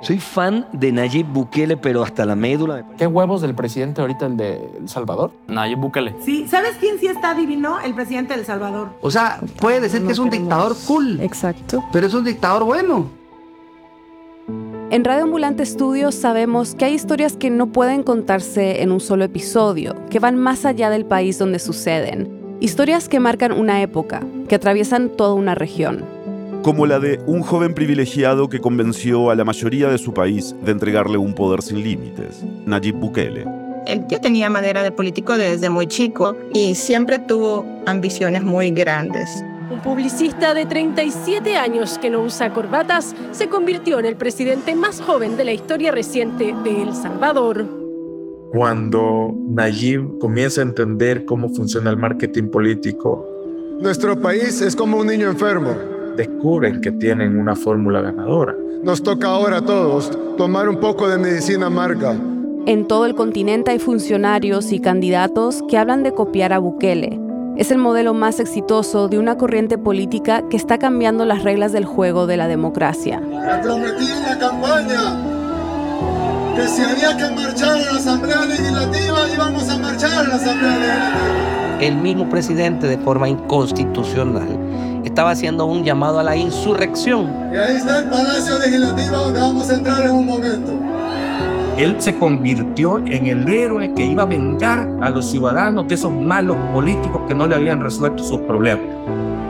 Soy fan de Nayib Bukele, pero hasta la médula. ¿Qué huevos del presidente ahorita, el de El Salvador? Nayib Bukele. Sí, ¿sabes quién sí está divino? El presidente de El Salvador. O sea, puede decir que es un dictador cool. Exacto. Pero es un dictador bueno. En Radio Ambulante Estudios sabemos que hay historias que no pueden contarse en un solo episodio, que van más allá del país donde suceden. Historias que marcan una época, que atraviesan toda una región como la de un joven privilegiado que convenció a la mayoría de su país de entregarle un poder sin límites, Nayib Bukele. Él ya tenía manera de político desde muy chico y siempre tuvo ambiciones muy grandes. Un publicista de 37 años que no usa corbatas se convirtió en el presidente más joven de la historia reciente de El Salvador. Cuando Nayib comienza a entender cómo funciona el marketing político, nuestro país es como un niño enfermo descubren que tienen una fórmula ganadora. Nos toca ahora a todos tomar un poco de medicina amarga. En todo el continente hay funcionarios y candidatos que hablan de copiar a Bukele. Es el modelo más exitoso de una corriente política que está cambiando las reglas del juego de la democracia. Me prometí en la campaña que si había que marchar a la Asamblea Legislativa, íbamos a marchar a la Asamblea Legislativa. El mismo presidente de forma inconstitucional estaba haciendo un llamado a la insurrección. Y ahí está el Palacio Legislativo donde vamos a entrar en un momento. Él se convirtió en el héroe que iba a vengar a los ciudadanos de esos malos políticos que no le habían resuelto sus problemas.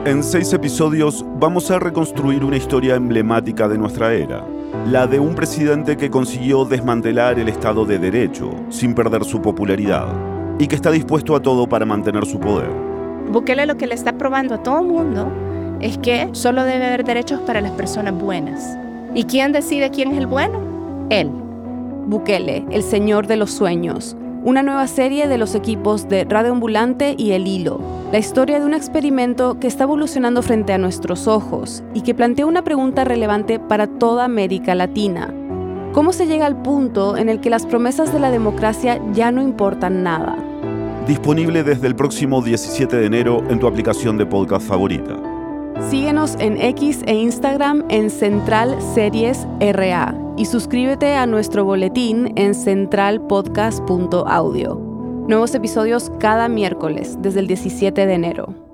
En seis episodios vamos a reconstruir una historia emblemática de nuestra era, la de un presidente que consiguió desmantelar el Estado de Derecho sin perder su popularidad y que está dispuesto a todo para mantener su poder. Bukele lo que le está probando a todo el mundo es que solo debe haber derechos para las personas buenas. ¿Y quién decide quién es el bueno? Él. Bukele, el señor de los sueños. Una nueva serie de los equipos de Radio Ambulante y El Hilo. La historia de un experimento que está evolucionando frente a nuestros ojos y que plantea una pregunta relevante para toda América Latina. ¿Cómo se llega al punto en el que las promesas de la democracia ya no importan nada? Disponible desde el próximo 17 de enero en tu aplicación de podcast favorita. Síguenos en X e Instagram en Central Series RA y suscríbete a nuestro boletín en centralpodcast.audio. Nuevos episodios cada miércoles desde el 17 de enero.